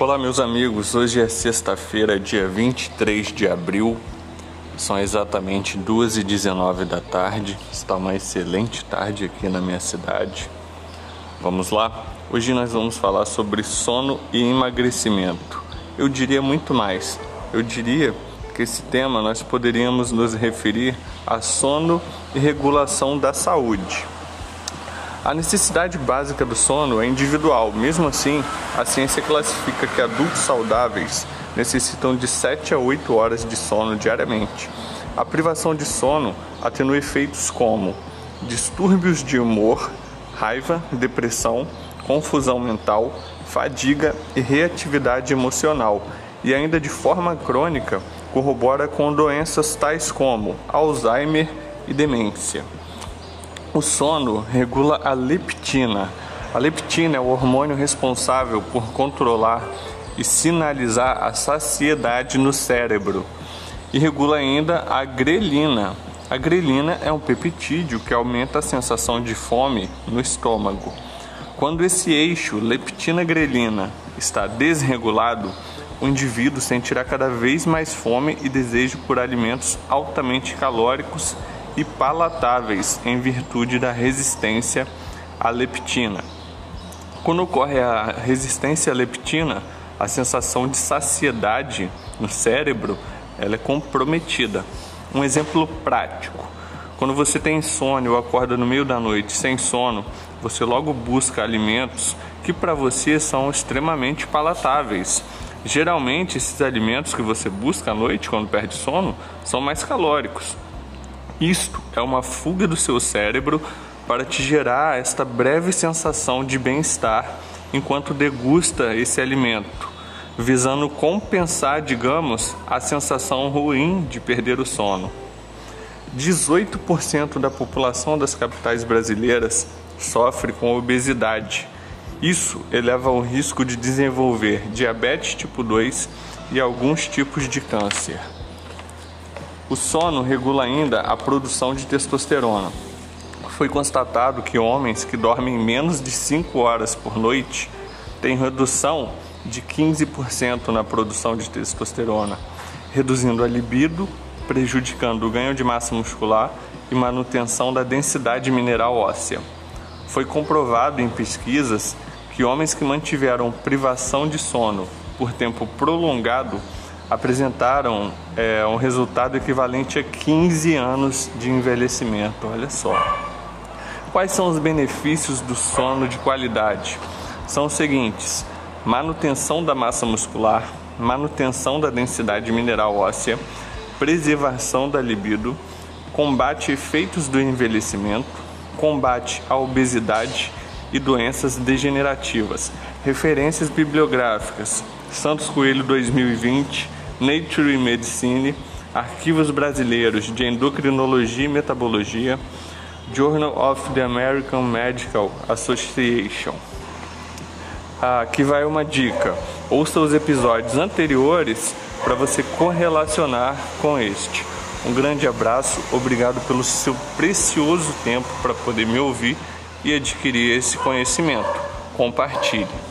Olá, meus amigos. Hoje é sexta-feira, dia 23 de abril. São exatamente 2h19 da tarde. Está uma excelente tarde aqui na minha cidade. Vamos lá? Hoje nós vamos falar sobre sono e emagrecimento. Eu diria muito mais. Eu diria que esse tema nós poderíamos nos referir a sono e regulação da saúde. A necessidade básica do sono é individual, mesmo assim, a ciência classifica que adultos saudáveis necessitam de 7 a 8 horas de sono diariamente. A privação de sono atenua efeitos como distúrbios de humor, raiva, depressão, confusão mental, fadiga e reatividade emocional, e ainda de forma crônica corrobora com doenças tais como Alzheimer e demência. O sono regula a leptina. A leptina é o hormônio responsável por controlar e sinalizar a saciedade no cérebro. E regula ainda a grelina. A grelina é um peptídeo que aumenta a sensação de fome no estômago. Quando esse eixo leptina-grelina está desregulado, o indivíduo sentirá cada vez mais fome e desejo por alimentos altamente calóricos e palatáveis em virtude da resistência à leptina. Quando ocorre a resistência à leptina, a sensação de saciedade no cérebro ela é comprometida. Um exemplo prático: quando você tem insônia ou acorda no meio da noite sem sono, você logo busca alimentos que para você são extremamente palatáveis. Geralmente, esses alimentos que você busca à noite quando perde sono são mais calóricos. Isto é uma fuga do seu cérebro para te gerar esta breve sensação de bem-estar enquanto degusta esse alimento, visando compensar, digamos, a sensação ruim de perder o sono. 18% da população das capitais brasileiras sofre com obesidade. Isso eleva o risco de desenvolver diabetes tipo 2 e alguns tipos de câncer. O sono regula ainda a produção de testosterona. Foi constatado que homens que dormem menos de 5 horas por noite têm redução de 15% na produção de testosterona, reduzindo a libido, prejudicando o ganho de massa muscular e manutenção da densidade mineral óssea. Foi comprovado em pesquisas que homens que mantiveram privação de sono por tempo prolongado apresentaram é, um resultado equivalente a 15 anos de envelhecimento. Olha só. Quais são os benefícios do sono de qualidade? São os seguintes: manutenção da massa muscular, manutenção da densidade mineral óssea, preservação da libido, combate efeitos do envelhecimento, combate à obesidade e doenças degenerativas. Referências bibliográficas: Santos Coelho 2020 Nature Medicine, Arquivos Brasileiros de Endocrinologia e Metabologia, Journal of the American Medical Association. Aqui vai uma dica: ouça os episódios anteriores para você correlacionar com este. Um grande abraço, obrigado pelo seu precioso tempo para poder me ouvir e adquirir esse conhecimento. Compartilhe.